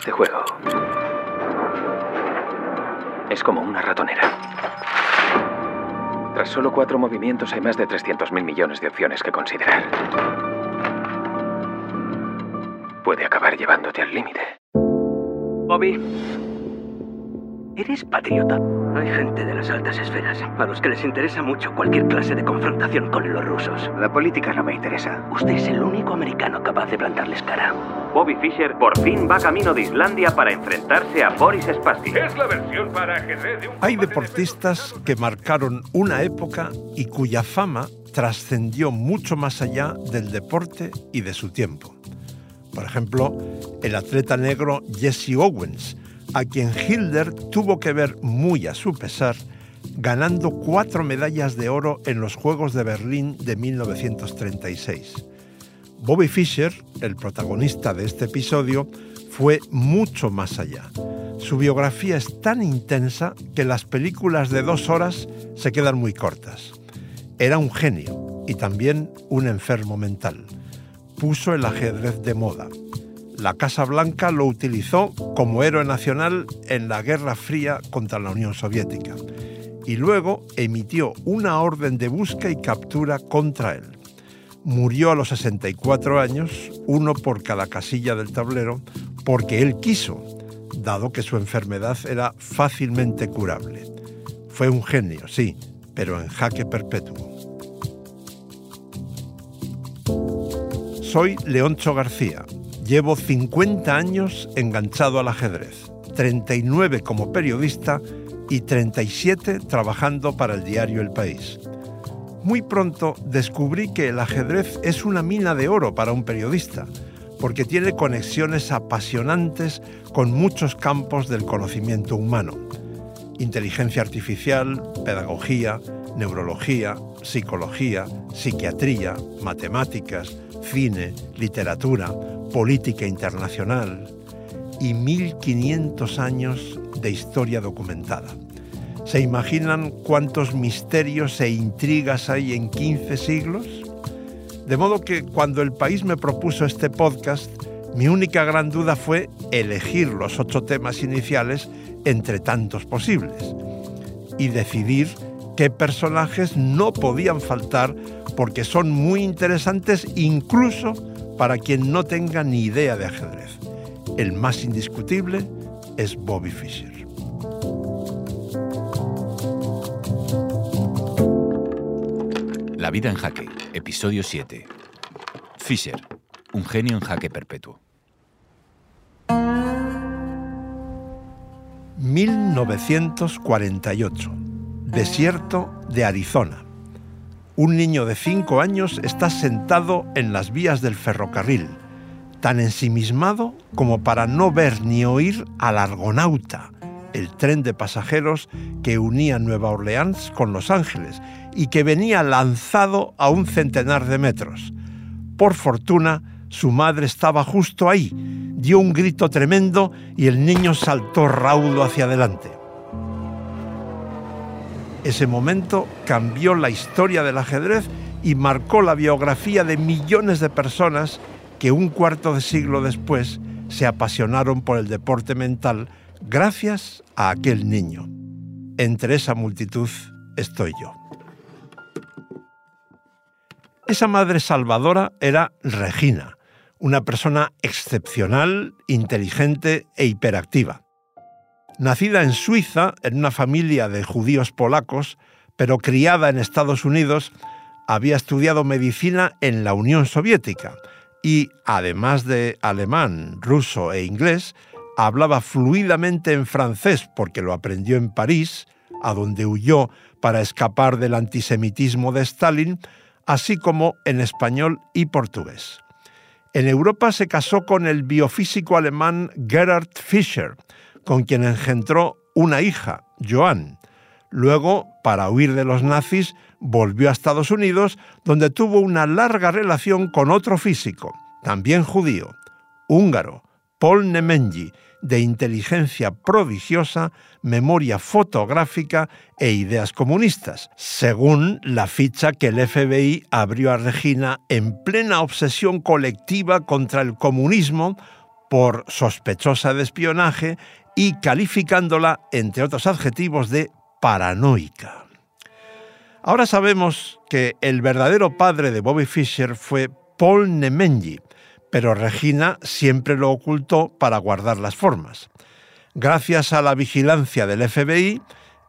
Este juego es como una ratonera. Tras solo cuatro movimientos hay más de 300.000 millones de opciones que considerar. Puede acabar llevándote al límite. Bobby, ¿eres patriota? Hay gente de las altas esferas a los que les interesa mucho cualquier clase de confrontación con los rusos. La política no me interesa. Usted es el único americano capaz de plantarles cara. Bobby Fischer por fin va camino de Islandia para enfrentarse a Boris Spassky. Es la versión para ajedrez de un... Hay deportistas que marcaron una época y cuya fama trascendió mucho más allá del deporte y de su tiempo. Por ejemplo, el atleta negro Jesse Owens, a quien Hilder tuvo que ver muy a su pesar, ganando cuatro medallas de oro en los Juegos de Berlín de 1936. Bobby Fischer, el protagonista de este episodio, fue mucho más allá. Su biografía es tan intensa que las películas de dos horas se quedan muy cortas. Era un genio y también un enfermo mental. Puso el ajedrez de moda, la Casa Blanca lo utilizó como héroe nacional en la Guerra Fría contra la Unión Soviética y luego emitió una orden de busca y captura contra él. Murió a los 64 años, uno por cada casilla del tablero, porque él quiso, dado que su enfermedad era fácilmente curable. Fue un genio, sí, pero en jaque perpetuo. Soy Leoncho García Llevo 50 años enganchado al ajedrez, 39 como periodista y 37 trabajando para el diario El País. Muy pronto descubrí que el ajedrez es una mina de oro para un periodista, porque tiene conexiones apasionantes con muchos campos del conocimiento humano. Inteligencia artificial, pedagogía, neurología, psicología, psiquiatría, matemáticas, cine, literatura, política internacional y 1500 años de historia documentada. ¿Se imaginan cuántos misterios e intrigas hay en 15 siglos? De modo que cuando el país me propuso este podcast, mi única gran duda fue elegir los ocho temas iniciales entre tantos posibles y decidir qué personajes no podían faltar porque son muy interesantes incluso para quien no tenga ni idea de ajedrez. El más indiscutible es Bobby Fischer. La vida en jaque, episodio 7. Fischer, un genio en jaque perpetuo. 1948. Desierto de Arizona. Un niño de cinco años está sentado en las vías del ferrocarril, tan ensimismado como para no ver ni oír al Argonauta, el tren de pasajeros que unía Nueva Orleans con Los Ángeles y que venía lanzado a un centenar de metros. Por fortuna, su madre estaba justo ahí, dio un grito tremendo y el niño saltó raudo hacia adelante. Ese momento cambió la historia del ajedrez y marcó la biografía de millones de personas que un cuarto de siglo después se apasionaron por el deporte mental gracias a aquel niño. Entre esa multitud estoy yo. Esa madre salvadora era Regina, una persona excepcional, inteligente e hiperactiva. Nacida en Suiza, en una familia de judíos polacos, pero criada en Estados Unidos, había estudiado medicina en la Unión Soviética y, además de alemán, ruso e inglés, hablaba fluidamente en francés porque lo aprendió en París, a donde huyó para escapar del antisemitismo de Stalin, así como en español y portugués. En Europa se casó con el biofísico alemán Gerhard Fischer, con quien engendró una hija, Joan. Luego, para huir de los nazis, volvió a Estados Unidos, donde tuvo una larga relación con otro físico, también judío, húngaro, Paul Nemenyi, de inteligencia prodigiosa, memoria fotográfica e ideas comunistas, según la ficha que el FBI abrió a Regina en plena obsesión colectiva contra el comunismo por sospechosa de espionaje y calificándola, entre otros adjetivos, de paranoica. Ahora sabemos que el verdadero padre de Bobby Fischer fue Paul Nemenyi, pero Regina siempre lo ocultó para guardar las formas. Gracias a la vigilancia del FBI,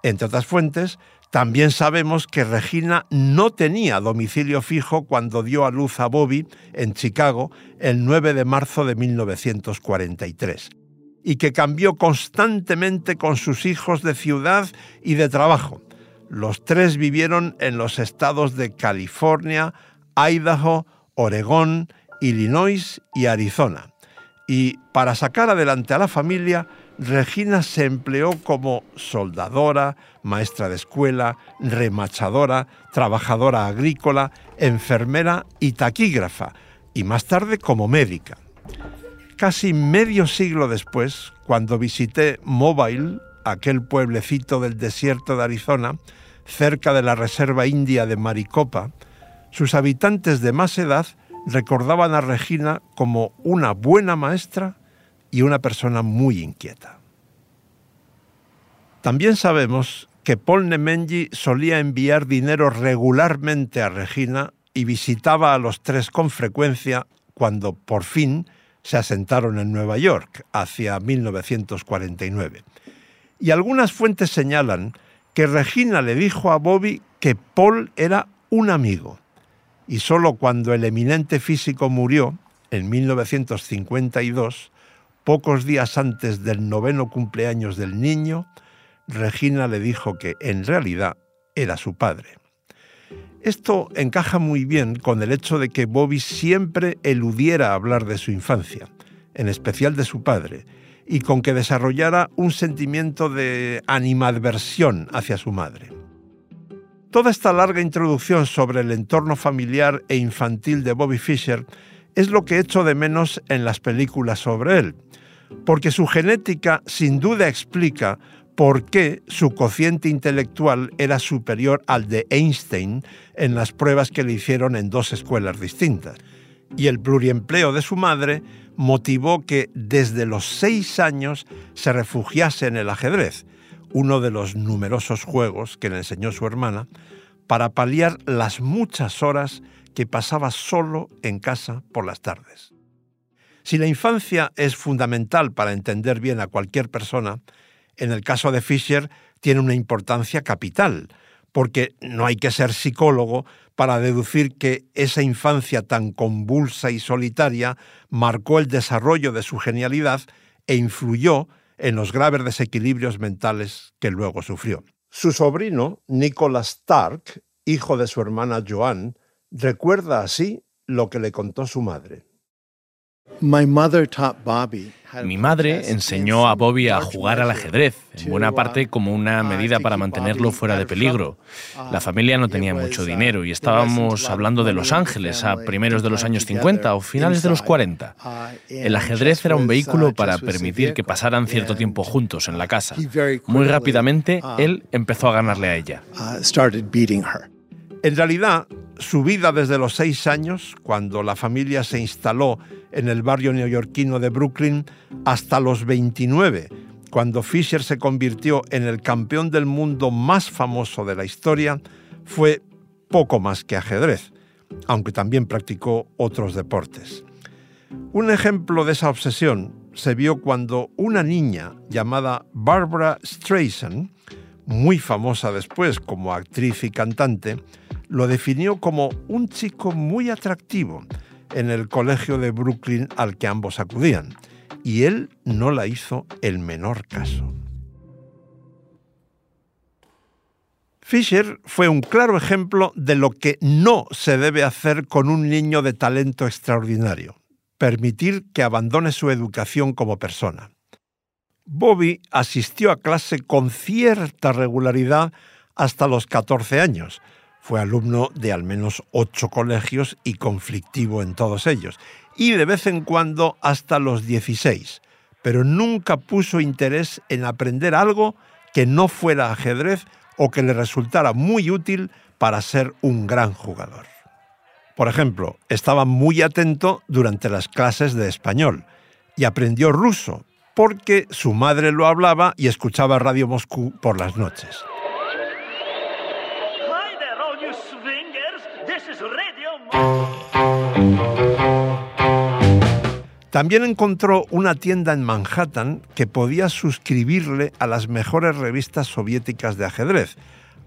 entre otras fuentes, también sabemos que Regina no tenía domicilio fijo cuando dio a luz a Bobby en Chicago el 9 de marzo de 1943 y que cambió constantemente con sus hijos de ciudad y de trabajo. Los tres vivieron en los estados de California, Idaho, Oregón, Illinois y Arizona. Y para sacar adelante a la familia, Regina se empleó como soldadora, maestra de escuela, remachadora, trabajadora agrícola, enfermera y taquígrafa, y más tarde como médica. Casi medio siglo después, cuando visité Mobile, aquel pueblecito del desierto de Arizona, cerca de la Reserva India de Maricopa, sus habitantes de más edad recordaban a Regina como una buena maestra y una persona muy inquieta. También sabemos que Paul Nemenyi solía enviar dinero regularmente a Regina y visitaba a los tres con frecuencia cuando por fin se asentaron en Nueva York hacia 1949. Y algunas fuentes señalan que Regina le dijo a Bobby que Paul era un amigo. Y solo cuando el eminente físico murió, en 1952, pocos días antes del noveno cumpleaños del niño, Regina le dijo que en realidad era su padre. Esto encaja muy bien con el hecho de que Bobby siempre eludiera hablar de su infancia, en especial de su padre, y con que desarrollara un sentimiento de animadversión hacia su madre. Toda esta larga introducción sobre el entorno familiar e infantil de Bobby Fischer es lo que echo de menos en las películas sobre él, porque su genética sin duda explica por qué su cociente intelectual era superior al de Einstein en las pruebas que le hicieron en dos escuelas distintas. Y el pluriempleo de su madre motivó que desde los seis años se refugiase en el ajedrez, uno de los numerosos juegos que le enseñó su hermana, para paliar las muchas horas que pasaba solo en casa por las tardes. Si la infancia es fundamental para entender bien a cualquier persona, en el caso de Fisher tiene una importancia capital, porque no hay que ser psicólogo para deducir que esa infancia tan convulsa y solitaria marcó el desarrollo de su genialidad e influyó en los graves desequilibrios mentales que luego sufrió. Su sobrino, Nicholas Stark, hijo de su hermana Joan, recuerda así lo que le contó su madre. Mi madre enseñó a Bobby a jugar al ajedrez, en buena parte como una medida para mantenerlo fuera de peligro. La familia no tenía mucho dinero y estábamos hablando de Los Ángeles a primeros de los años 50 o finales de los 40. El ajedrez era un vehículo para permitir que pasaran cierto tiempo juntos en la casa. Muy rápidamente, él empezó a ganarle a ella. En realidad, su vida desde los seis años, cuando la familia se instaló en el barrio neoyorquino de Brooklyn, hasta los 29, cuando Fisher se convirtió en el campeón del mundo más famoso de la historia, fue poco más que ajedrez, aunque también practicó otros deportes. Un ejemplo de esa obsesión se vio cuando una niña llamada Barbara Streisand, muy famosa después como actriz y cantante, lo definió como un chico muy atractivo en el colegio de Brooklyn al que ambos acudían, y él no la hizo el menor caso. Fisher fue un claro ejemplo de lo que no se debe hacer con un niño de talento extraordinario, permitir que abandone su educación como persona. Bobby asistió a clase con cierta regularidad hasta los 14 años, fue alumno de al menos ocho colegios y conflictivo en todos ellos, y de vez en cuando hasta los 16, pero nunca puso interés en aprender algo que no fuera ajedrez o que le resultara muy útil para ser un gran jugador. Por ejemplo, estaba muy atento durante las clases de español, y aprendió ruso porque su madre lo hablaba y escuchaba Radio Moscú por las noches. También encontró una tienda en Manhattan que podía suscribirle a las mejores revistas soviéticas de ajedrez,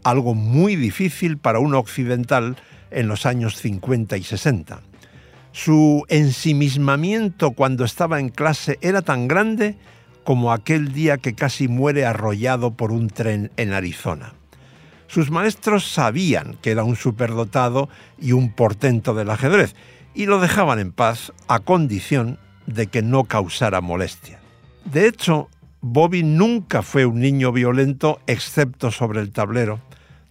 algo muy difícil para un occidental en los años 50 y 60. Su ensimismamiento cuando estaba en clase era tan grande como aquel día que casi muere arrollado por un tren en Arizona. Sus maestros sabían que era un superdotado y un portento del ajedrez y lo dejaban en paz a condición de que no causara molestia. De hecho, Bobby nunca fue un niño violento excepto sobre el tablero,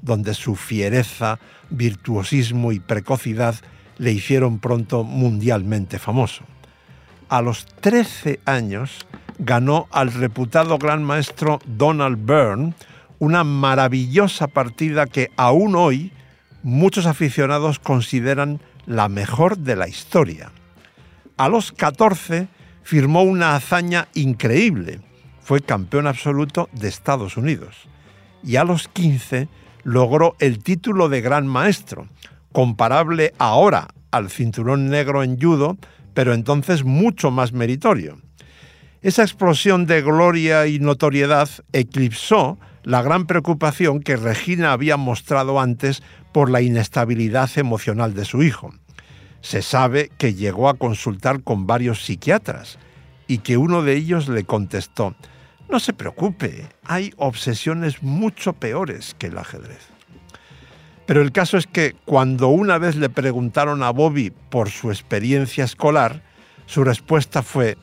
donde su fiereza, virtuosismo y precocidad le hicieron pronto mundialmente famoso. A los 13 años ganó al reputado gran maestro Donald Byrne una maravillosa partida que aún hoy muchos aficionados consideran la mejor de la historia. A los 14 firmó una hazaña increíble. Fue campeón absoluto de Estados Unidos. Y a los 15 logró el título de gran maestro, comparable ahora al cinturón negro en judo, pero entonces mucho más meritorio. Esa explosión de gloria y notoriedad eclipsó la gran preocupación que Regina había mostrado antes por la inestabilidad emocional de su hijo. Se sabe que llegó a consultar con varios psiquiatras y que uno de ellos le contestó, no se preocupe, hay obsesiones mucho peores que el ajedrez. Pero el caso es que cuando una vez le preguntaron a Bobby por su experiencia escolar, su respuesta fue,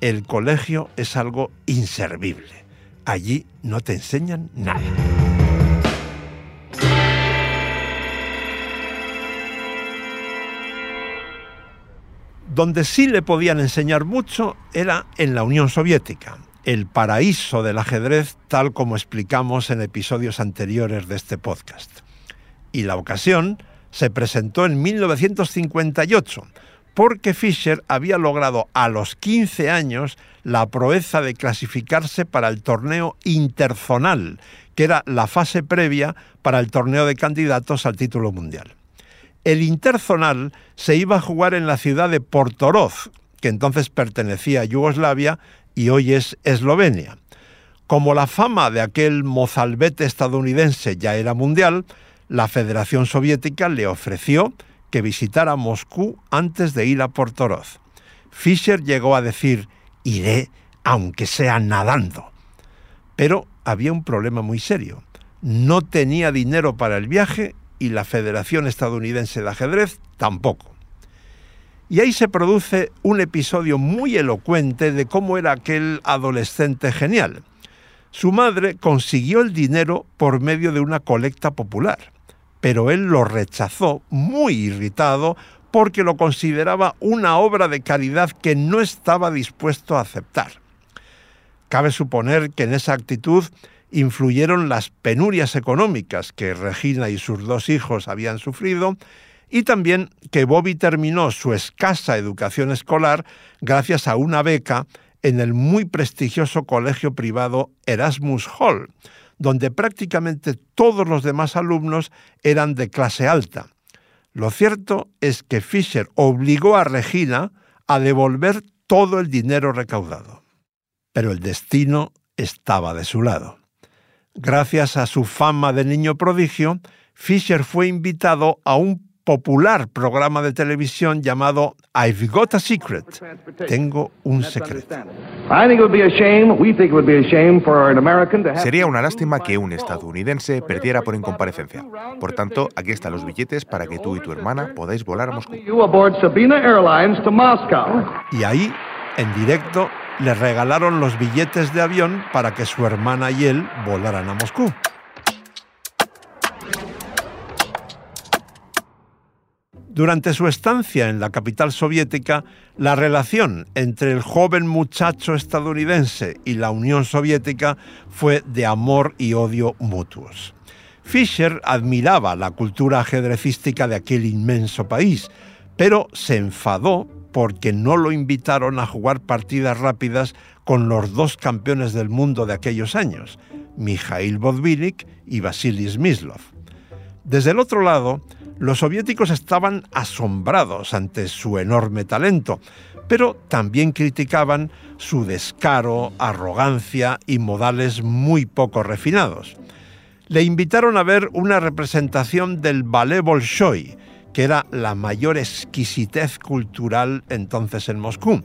el colegio es algo inservible. Allí no te enseñan nada. Donde sí le podían enseñar mucho era en la Unión Soviética, el paraíso del ajedrez tal como explicamos en episodios anteriores de este podcast y la ocasión se presentó en 1958, porque Fischer había logrado a los 15 años la proeza de clasificarse para el torneo interzonal, que era la fase previa para el torneo de candidatos al título mundial. El interzonal se iba a jugar en la ciudad de Portoroz, que entonces pertenecía a Yugoslavia y hoy es Eslovenia. Como la fama de aquel mozalbete estadounidense ya era mundial, la Federación Soviética le ofreció que visitara Moscú antes de ir a Portoroz. Fischer llegó a decir, iré aunque sea nadando. Pero había un problema muy serio. No tenía dinero para el viaje y la Federación Estadounidense de Ajedrez tampoco. Y ahí se produce un episodio muy elocuente de cómo era aquel adolescente genial. Su madre consiguió el dinero por medio de una colecta popular pero él lo rechazó muy irritado porque lo consideraba una obra de caridad que no estaba dispuesto a aceptar. Cabe suponer que en esa actitud influyeron las penurias económicas que Regina y sus dos hijos habían sufrido y también que Bobby terminó su escasa educación escolar gracias a una beca en el muy prestigioso colegio privado Erasmus Hall, donde prácticamente todos los demás alumnos eran de clase alta. Lo cierto es que Fisher obligó a Regina a devolver todo el dinero recaudado. Pero el destino estaba de su lado. Gracias a su fama de niño prodigio, Fisher fue invitado a un popular programa de televisión llamado I've Got a Secret. Tengo un secreto. Sería una lástima que un estadounidense perdiera por incomparecencia. Por tanto, aquí están los billetes para que tú y tu hermana podáis volar a Moscú. Y ahí, en directo, le regalaron los billetes de avión para que su hermana y él volaran a Moscú. Durante su estancia en la capital soviética, la relación entre el joven muchacho estadounidense y la Unión Soviética fue de amor y odio mutuos. Fischer admiraba la cultura ajedrecística de aquel inmenso país, pero se enfadó porque no lo invitaron a jugar partidas rápidas con los dos campeones del mundo de aquellos años, Mikhail Botvinnik y Vasily Smyslov. Desde el otro lado, los soviéticos estaban asombrados ante su enorme talento, pero también criticaban su descaro, arrogancia y modales muy poco refinados. Le invitaron a ver una representación del ballet Bolshoi, que era la mayor exquisitez cultural entonces en Moscú,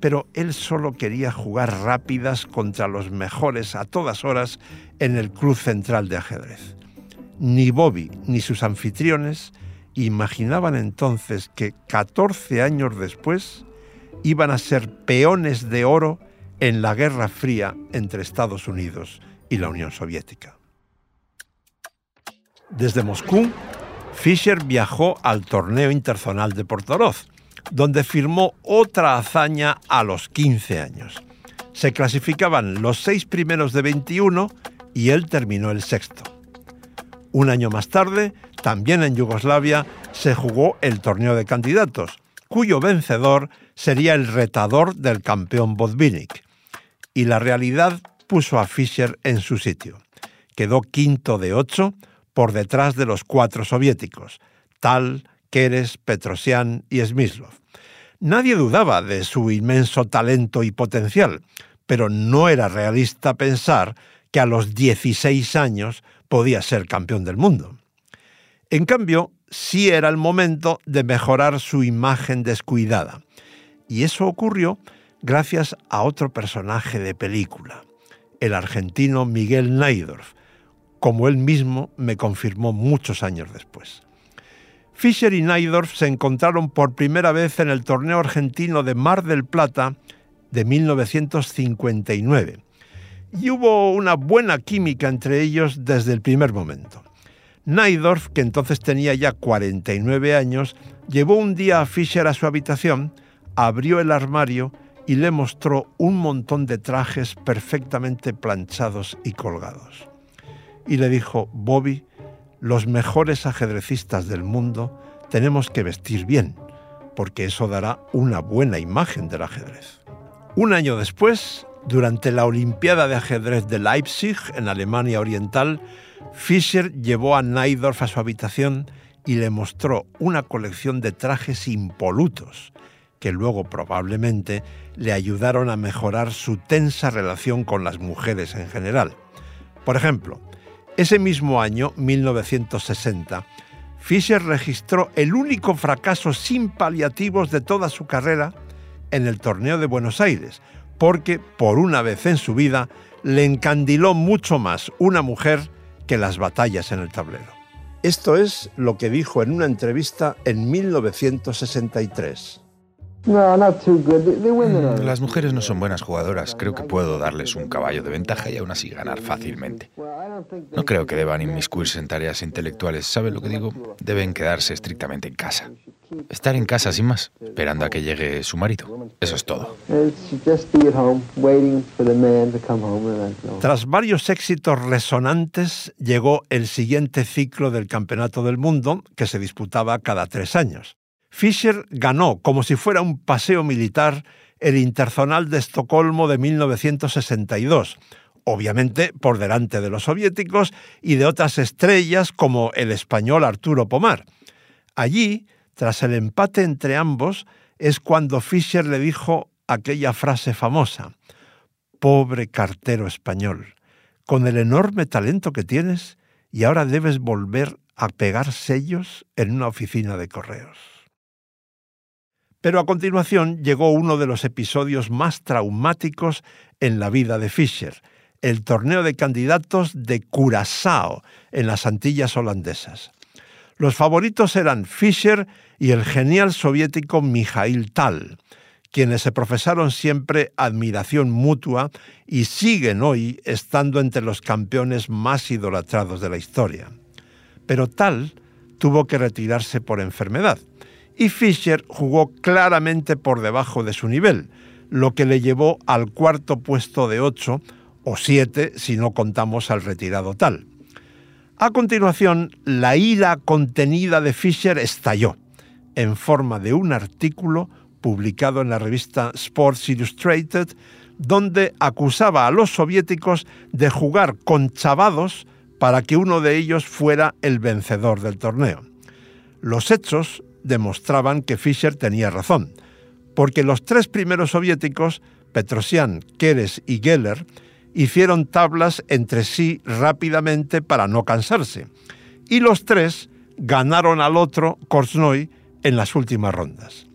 pero él solo quería jugar rápidas contra los mejores a todas horas en el Club Central de Ajedrez. Ni Bobby ni sus anfitriones imaginaban entonces que 14 años después iban a ser peones de oro en la Guerra Fría entre Estados Unidos y la Unión Soviética. Desde Moscú, Fischer viajó al torneo internacional de Portoroz, donde firmó otra hazaña a los 15 años. Se clasificaban los seis primeros de 21 y él terminó el sexto. Un año más tarde, también en Yugoslavia, se jugó el torneo de candidatos, cuyo vencedor sería el retador del campeón Botvinnik. Y la realidad puso a Fischer en su sitio. Quedó quinto de ocho por detrás de los cuatro soviéticos, Tal, Keres, Petrosian y Smyslov. Nadie dudaba de su inmenso talento y potencial, pero no era realista pensar que a los 16 años podía ser campeón del mundo. En cambio, sí era el momento de mejorar su imagen descuidada. Y eso ocurrió gracias a otro personaje de película, el argentino Miguel Naidorf, como él mismo me confirmó muchos años después. Fischer y Naidorf se encontraron por primera vez en el torneo argentino de Mar del Plata de 1959 y hubo una buena química entre ellos desde el primer momento. Naidorf, que entonces tenía ya 49 años, llevó un día a Fischer a su habitación, abrió el armario y le mostró un montón de trajes perfectamente planchados y colgados. Y le dijo, Bobby, los mejores ajedrecistas del mundo tenemos que vestir bien, porque eso dará una buena imagen del ajedrez. Un año después, durante la Olimpiada de Ajedrez de Leipzig, en Alemania Oriental, Fischer llevó a Naidorf a su habitación y le mostró una colección de trajes impolutos que luego probablemente le ayudaron a mejorar su tensa relación con las mujeres en general. Por ejemplo, ese mismo año, 1960, Fischer registró el único fracaso sin paliativos de toda su carrera en el torneo de Buenos Aires, porque por una vez en su vida le encandiló mucho más una mujer que las batallas en el tablero. Esto es lo que dijo en una entrevista en 1963. Mm, las mujeres no son buenas jugadoras. Creo que puedo darles un caballo de ventaja y aún así ganar fácilmente. No creo que deban inmiscuirse en tareas intelectuales. ¿Sabe lo que digo? Deben quedarse estrictamente en casa. Estar en casa sin más, esperando a que llegue su marido. Eso es todo. Tras varios éxitos resonantes, llegó el siguiente ciclo del Campeonato del Mundo, que se disputaba cada tres años. Fischer ganó, como si fuera un paseo militar, el Interzonal de Estocolmo de 1962, obviamente por delante de los soviéticos y de otras estrellas como el español Arturo Pomar. Allí, tras el empate entre ambos, es cuando Fischer le dijo aquella frase famosa, Pobre cartero español, con el enorme talento que tienes y ahora debes volver a pegar sellos en una oficina de correos. Pero a continuación llegó uno de los episodios más traumáticos en la vida de Fischer, el torneo de candidatos de Curazao en las Antillas holandesas. Los favoritos eran Fischer y el genial soviético Mikhail Tal, quienes se profesaron siempre admiración mutua y siguen hoy estando entre los campeones más idolatrados de la historia. Pero Tal tuvo que retirarse por enfermedad y Fischer jugó claramente por debajo de su nivel, lo que le llevó al cuarto puesto de ocho o siete si no contamos al retirado tal. A continuación, la ira contenida de Fischer estalló en forma de un artículo publicado en la revista Sports Illustrated, donde acusaba a los soviéticos de jugar con chavados para que uno de ellos fuera el vencedor del torneo. Los hechos demostraban que Fischer tenía razón, porque los tres primeros soviéticos, Petrosian, Keres y Geller, hicieron tablas entre sí rápidamente para no cansarse, y los tres ganaron al otro, Korsnoy, en las últimas rondas.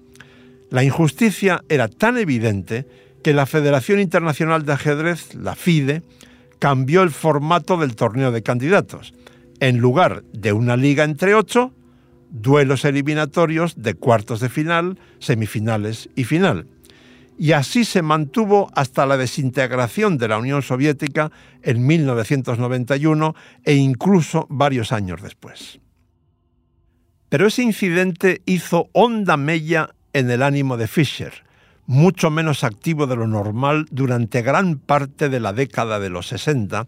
La injusticia era tan evidente que la Federación Internacional de Ajedrez, la FIDE, cambió el formato del torneo de candidatos. En lugar de una liga entre ocho, duelos eliminatorios de cuartos de final, semifinales y final. Y así se mantuvo hasta la desintegración de la Unión Soviética en 1991 e incluso varios años después. Pero ese incidente hizo honda mella en el ánimo de Fischer, mucho menos activo de lo normal durante gran parte de la década de los 60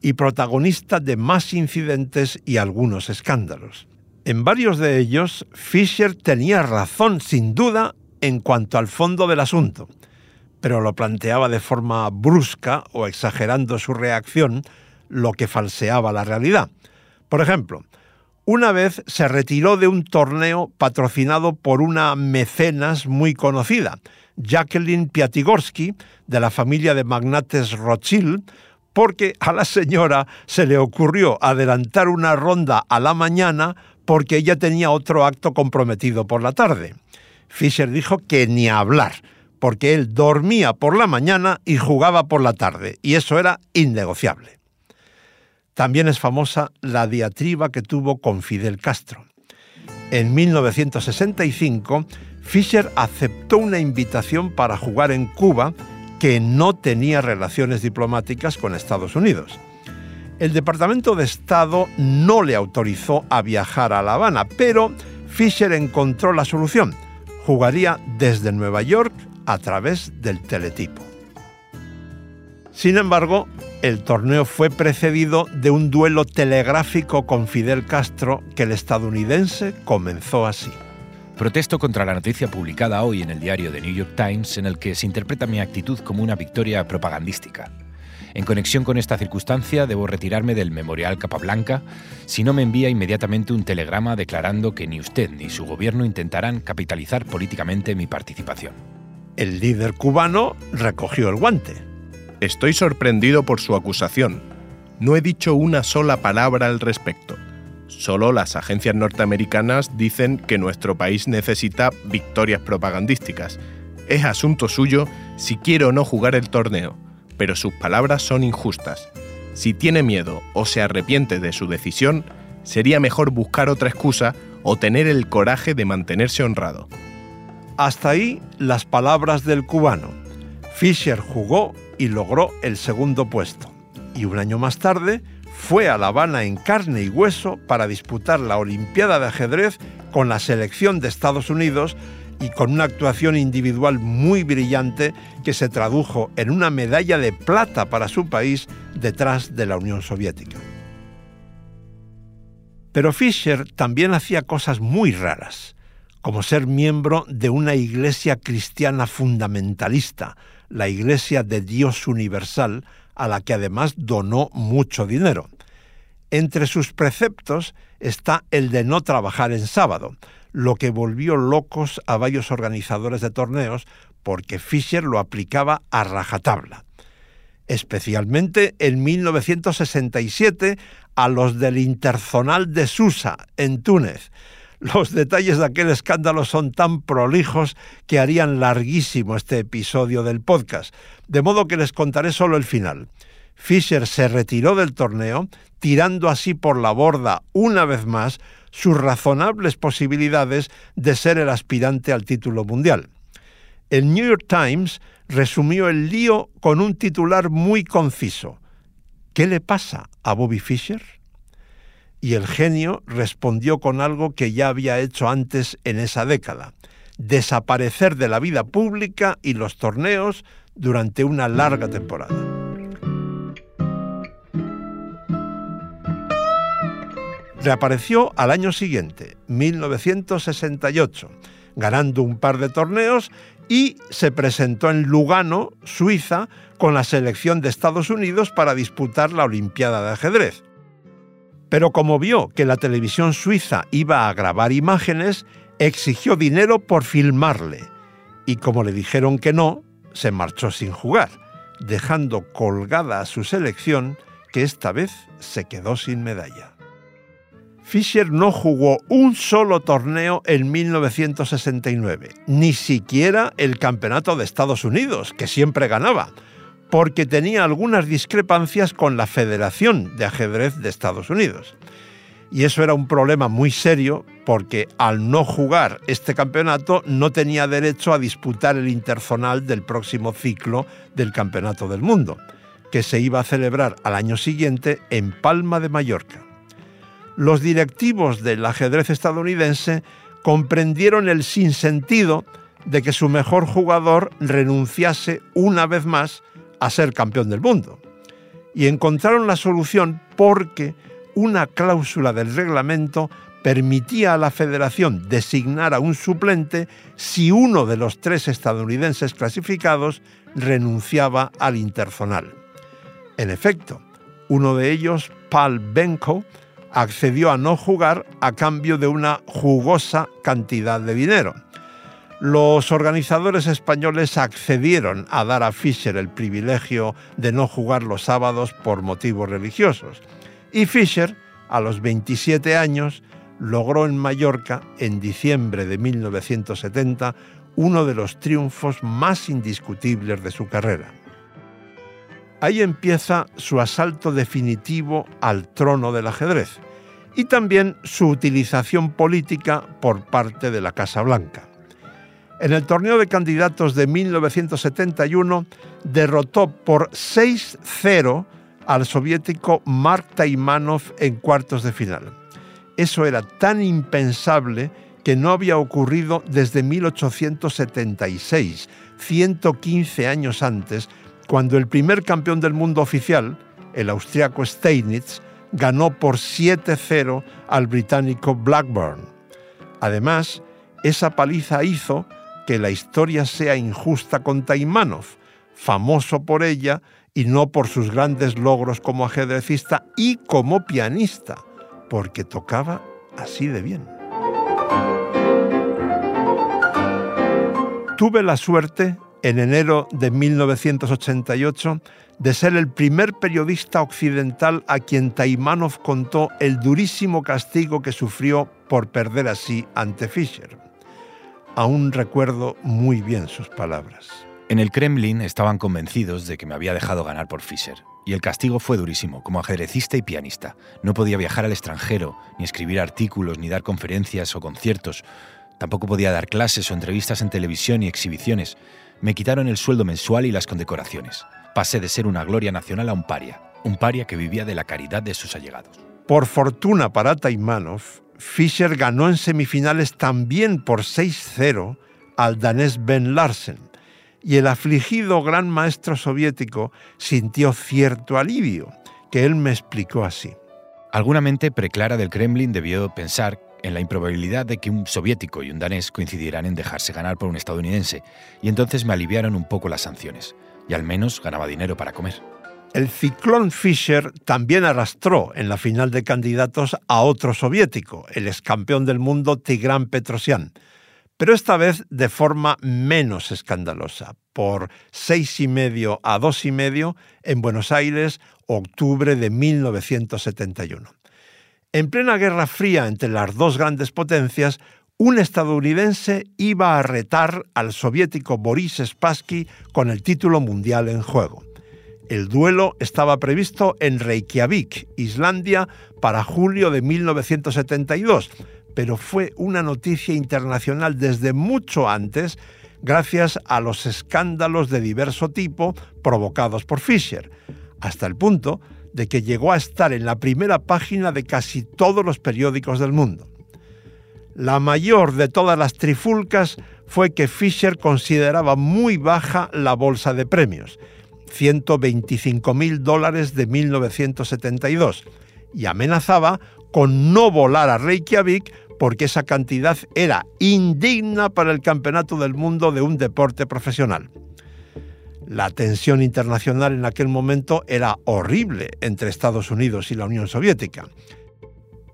y protagonista de más incidentes y algunos escándalos. En varios de ellos, Fischer tenía razón sin duda en cuanto al fondo del asunto, pero lo planteaba de forma brusca o exagerando su reacción, lo que falseaba la realidad. Por ejemplo, una vez se retiró de un torneo patrocinado por una mecenas muy conocida, Jacqueline Piatigorsky, de la familia de magnates Rothschild, porque a la señora se le ocurrió adelantar una ronda a la mañana porque ella tenía otro acto comprometido por la tarde. Fischer dijo que ni hablar, porque él dormía por la mañana y jugaba por la tarde, y eso era innegociable. También es famosa la diatriba que tuvo con Fidel Castro. En 1965, Fischer aceptó una invitación para jugar en Cuba que no tenía relaciones diplomáticas con Estados Unidos. El Departamento de Estado no le autorizó a viajar a La Habana, pero Fischer encontró la solución. Jugaría desde Nueva York a través del teletipo. Sin embargo, el torneo fue precedido de un duelo telegráfico con Fidel Castro que el estadounidense comenzó así. Protesto contra la noticia publicada hoy en el diario The New York Times en el que se interpreta mi actitud como una victoria propagandística. En conexión con esta circunstancia, debo retirarme del Memorial Capablanca si no me envía inmediatamente un telegrama declarando que ni usted ni su gobierno intentarán capitalizar políticamente mi participación. El líder cubano recogió el guante. Estoy sorprendido por su acusación. No he dicho una sola palabra al respecto. Solo las agencias norteamericanas dicen que nuestro país necesita victorias propagandísticas. Es asunto suyo si quiere o no jugar el torneo, pero sus palabras son injustas. Si tiene miedo o se arrepiente de su decisión, sería mejor buscar otra excusa o tener el coraje de mantenerse honrado. Hasta ahí las palabras del cubano. Fischer jugó y logró el segundo puesto. Y un año más tarde fue a La Habana en carne y hueso para disputar la Olimpiada de ajedrez con la selección de Estados Unidos y con una actuación individual muy brillante que se tradujo en una medalla de plata para su país detrás de la Unión Soviética. Pero Fischer también hacía cosas muy raras, como ser miembro de una iglesia cristiana fundamentalista, la Iglesia de Dios Universal, a la que además donó mucho dinero. Entre sus preceptos está el de no trabajar en sábado, lo que volvió locos a varios organizadores de torneos porque Fischer lo aplicaba a rajatabla. Especialmente en 1967 a los del Interzonal de Susa, en Túnez, los detalles de aquel escándalo son tan prolijos que harían larguísimo este episodio del podcast, de modo que les contaré solo el final. Fischer se retiró del torneo, tirando así por la borda una vez más sus razonables posibilidades de ser el aspirante al título mundial. El New York Times resumió el lío con un titular muy conciso. ¿Qué le pasa a Bobby Fischer? y el genio respondió con algo que ya había hecho antes en esa década, desaparecer de la vida pública y los torneos durante una larga temporada. Reapareció al año siguiente, 1968, ganando un par de torneos y se presentó en Lugano, Suiza, con la selección de Estados Unidos para disputar la Olimpiada de ajedrez. Pero como vio que la televisión suiza iba a grabar imágenes, exigió dinero por filmarle. Y como le dijeron que no, se marchó sin jugar, dejando colgada a su selección, que esta vez se quedó sin medalla. Fischer no jugó un solo torneo en 1969, ni siquiera el Campeonato de Estados Unidos, que siempre ganaba, porque tenía algunas discrepancias con la Federación de Ajedrez de Estados Unidos. Y eso era un problema muy serio porque al no jugar este campeonato no tenía derecho a disputar el interzonal del próximo ciclo del Campeonato del Mundo, que se iba a celebrar al año siguiente en Palma de Mallorca. Los directivos del ajedrez estadounidense comprendieron el sinsentido de que su mejor jugador renunciase una vez más a ser campeón del mundo. Y encontraron la solución porque una cláusula del reglamento permitía a la federación designar a un suplente si uno de los tres estadounidenses clasificados renunciaba al interzonal. En efecto, uno de ellos, Paul Benko, accedió a no jugar a cambio de una jugosa cantidad de dinero los organizadores españoles accedieron a dar a Fischer el privilegio de no jugar los sábados por motivos religiosos. Y Fischer, a los 27 años, logró en Mallorca, en diciembre de 1970, uno de los triunfos más indiscutibles de su carrera. Ahí empieza su asalto definitivo al trono del ajedrez y también su utilización política por parte de la Casa Blanca. En el torneo de candidatos de 1971 derrotó por 6-0 al soviético Mark Taimanov en cuartos de final. Eso era tan impensable que no había ocurrido desde 1876, 115 años antes, cuando el primer campeón del mundo oficial, el austriaco Steinitz, ganó por 7-0 al británico Blackburn. Además, esa paliza hizo que la historia sea injusta con Taimanov, famoso por ella y no por sus grandes logros como ajedrecista y como pianista, porque tocaba así de bien. Tuve la suerte, en enero de 1988, de ser el primer periodista occidental a quien Taimanov contó el durísimo castigo que sufrió por perder así ante Fischer aún recuerdo muy bien sus palabras. En el Kremlin estaban convencidos de que me había dejado ganar por Fischer, y el castigo fue durísimo, como ajedrecista y pianista. No podía viajar al extranjero, ni escribir artículos, ni dar conferencias o conciertos. Tampoco podía dar clases o entrevistas en televisión y exhibiciones. Me quitaron el sueldo mensual y las condecoraciones. Pasé de ser una gloria nacional a un paria, un paria que vivía de la caridad de sus allegados. Por fortuna para Taimanov, Fischer ganó en semifinales también por 6-0 al danés Ben Larsen, y el afligido gran maestro soviético sintió cierto alivio, que él me explicó así. Alguna mente preclara del Kremlin debió pensar en la improbabilidad de que un soviético y un danés coincidieran en dejarse ganar por un estadounidense, y entonces me aliviaron un poco las sanciones, y al menos ganaba dinero para comer. El ciclón Fischer también arrastró en la final de candidatos a otro soviético, el excampeón del mundo Tigran Petrosian, pero esta vez de forma menos escandalosa, por seis y medio a dos y medio en Buenos Aires, octubre de 1971. En plena Guerra Fría entre las dos grandes potencias, un estadounidense iba a retar al soviético Boris Spassky con el título mundial en juego. El duelo estaba previsto en Reykjavik, Islandia, para julio de 1972, pero fue una noticia internacional desde mucho antes gracias a los escándalos de diverso tipo provocados por Fischer, hasta el punto de que llegó a estar en la primera página de casi todos los periódicos del mundo. La mayor de todas las trifulcas fue que Fischer consideraba muy baja la bolsa de premios 125 mil dólares de 1972 y amenazaba con no volar a Reykjavik porque esa cantidad era indigna para el campeonato del mundo de un deporte profesional. La tensión internacional en aquel momento era horrible entre Estados Unidos y la Unión Soviética.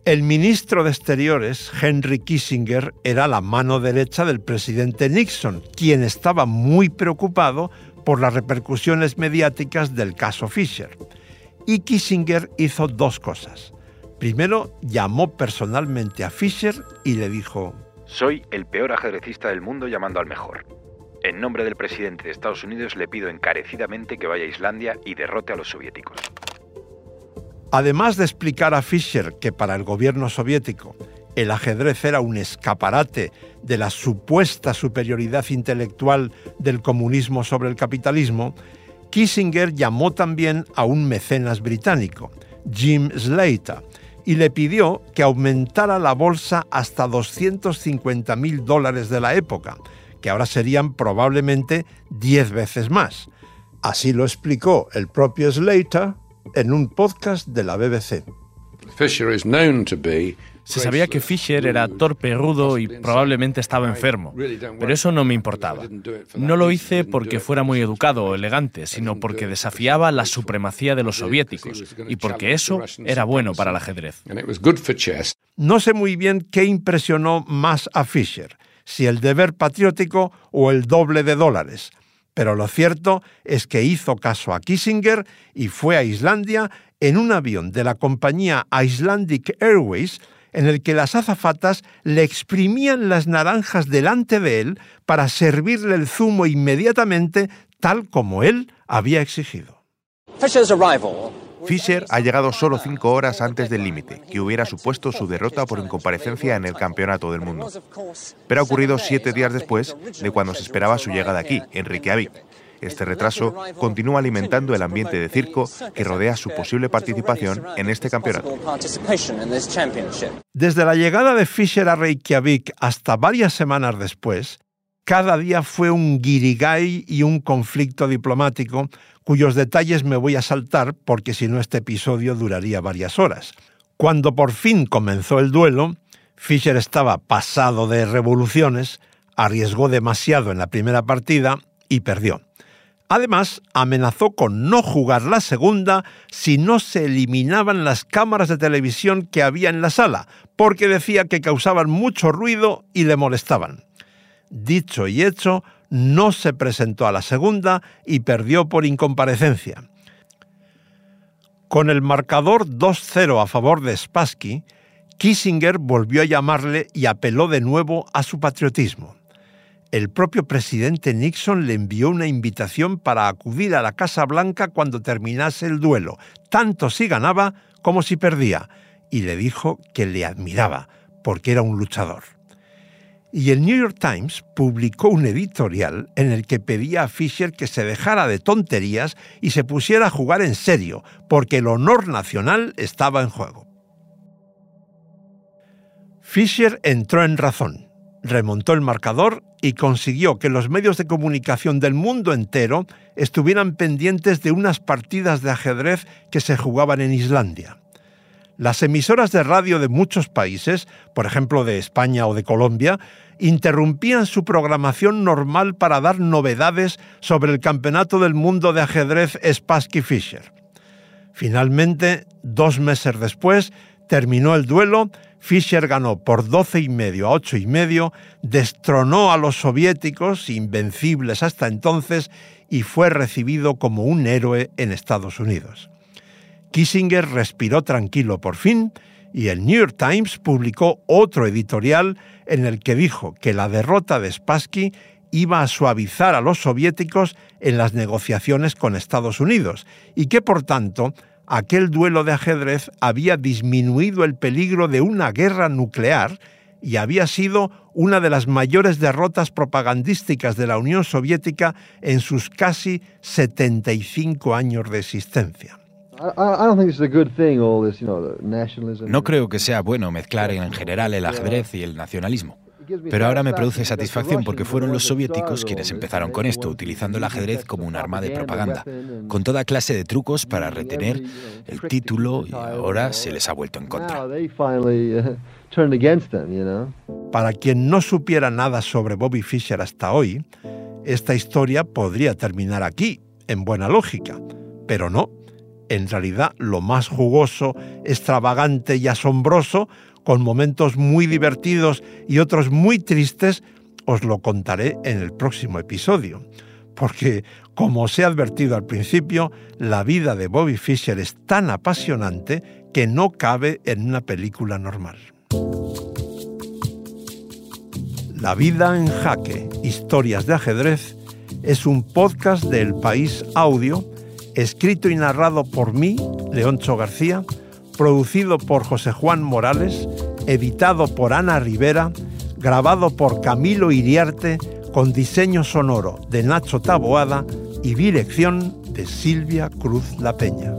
El ministro de Exteriores, Henry Kissinger, era la mano derecha del presidente Nixon, quien estaba muy preocupado por las repercusiones mediáticas del caso Fisher. Y Kissinger hizo dos cosas. Primero, llamó personalmente a Fisher y le dijo, Soy el peor ajedrecista del mundo llamando al mejor. En nombre del presidente de Estados Unidos le pido encarecidamente que vaya a Islandia y derrote a los soviéticos. Además de explicar a Fischer que para el gobierno soviético el ajedrez era un escaparate de la supuesta superioridad intelectual del comunismo sobre el capitalismo, Kissinger llamó también a un mecenas británico, Jim Slater, y le pidió que aumentara la bolsa hasta 250 mil dólares de la época, que ahora serían probablemente 10 veces más. Así lo explicó el propio Slater en un podcast de la BBC. Se sabía que Fisher era torpe, rudo y probablemente estaba enfermo, pero eso no me importaba. No lo hice porque fuera muy educado o elegante, sino porque desafiaba la supremacía de los soviéticos y porque eso era bueno para el ajedrez. No sé muy bien qué impresionó más a Fisher, si el deber patriótico o el doble de dólares. Pero lo cierto es que hizo caso a Kissinger y fue a Islandia en un avión de la compañía Icelandic Airways en el que las azafatas le exprimían las naranjas delante de él para servirle el zumo inmediatamente tal como él había exigido. Fischer ha llegado solo cinco horas antes del límite, que hubiera supuesto su derrota por incomparecencia en el Campeonato del Mundo. Pero ha ocurrido siete días después de cuando se esperaba su llegada aquí, en Reykjavik. Este retraso continúa alimentando el ambiente de circo que rodea su posible participación en este campeonato. Desde la llegada de Fischer a Reykjavik hasta varias semanas después, cada día fue un guirigay y un conflicto diplomático cuyos detalles me voy a saltar porque si no este episodio duraría varias horas. Cuando por fin comenzó el duelo, Fischer estaba pasado de revoluciones, arriesgó demasiado en la primera partida y perdió. Además, amenazó con no jugar la segunda si no se eliminaban las cámaras de televisión que había en la sala, porque decía que causaban mucho ruido y le molestaban. Dicho y hecho, no se presentó a la segunda y perdió por incomparecencia. Con el marcador 2-0 a favor de Spassky, Kissinger volvió a llamarle y apeló de nuevo a su patriotismo. El propio presidente Nixon le envió una invitación para acudir a la Casa Blanca cuando terminase el duelo, tanto si ganaba como si perdía, y le dijo que le admiraba, porque era un luchador. Y el New York Times publicó un editorial en el que pedía a Fisher que se dejara de tonterías y se pusiera a jugar en serio, porque el honor nacional estaba en juego. Fisher entró en razón, remontó el marcador y consiguió que los medios de comunicación del mundo entero estuvieran pendientes de unas partidas de ajedrez que se jugaban en Islandia. Las emisoras de radio de muchos países, por ejemplo de España o de Colombia, interrumpían su programación normal para dar novedades sobre el Campeonato del Mundo de Ajedrez Spassky Fischer. Finalmente, dos meses después, terminó el duelo, Fischer ganó por 12 y medio a 8 y medio, destronó a los soviéticos, invencibles hasta entonces, y fue recibido como un héroe en Estados Unidos. Kissinger respiró tranquilo por fin y el New York Times publicó otro editorial en el que dijo que la derrota de Spassky iba a suavizar a los soviéticos en las negociaciones con Estados Unidos y que, por tanto, aquel duelo de ajedrez había disminuido el peligro de una guerra nuclear y había sido una de las mayores derrotas propagandísticas de la Unión Soviética en sus casi 75 años de existencia. No creo que sea bueno mezclar en general el ajedrez y el nacionalismo. Pero ahora me produce satisfacción porque fueron los soviéticos quienes empezaron con esto, utilizando el ajedrez como un arma de propaganda, con toda clase de trucos para retener el título y ahora se les ha vuelto en contra. Para quien no supiera nada sobre Bobby Fischer hasta hoy, esta historia podría terminar aquí, en buena lógica, pero no. En realidad, lo más jugoso, extravagante y asombroso con momentos muy divertidos y otros muy tristes, os lo contaré en el próximo episodio. Porque, como os he advertido al principio, la vida de Bobby Fischer es tan apasionante que no cabe en una película normal. La vida en jaque, historias de ajedrez, es un podcast del País Audio, escrito y narrado por mí, Leoncho García, producido por José Juan Morales, editado por Ana Rivera, grabado por Camilo Iriarte, con diseño sonoro de Nacho Taboada y dirección de Silvia Cruz La Peña.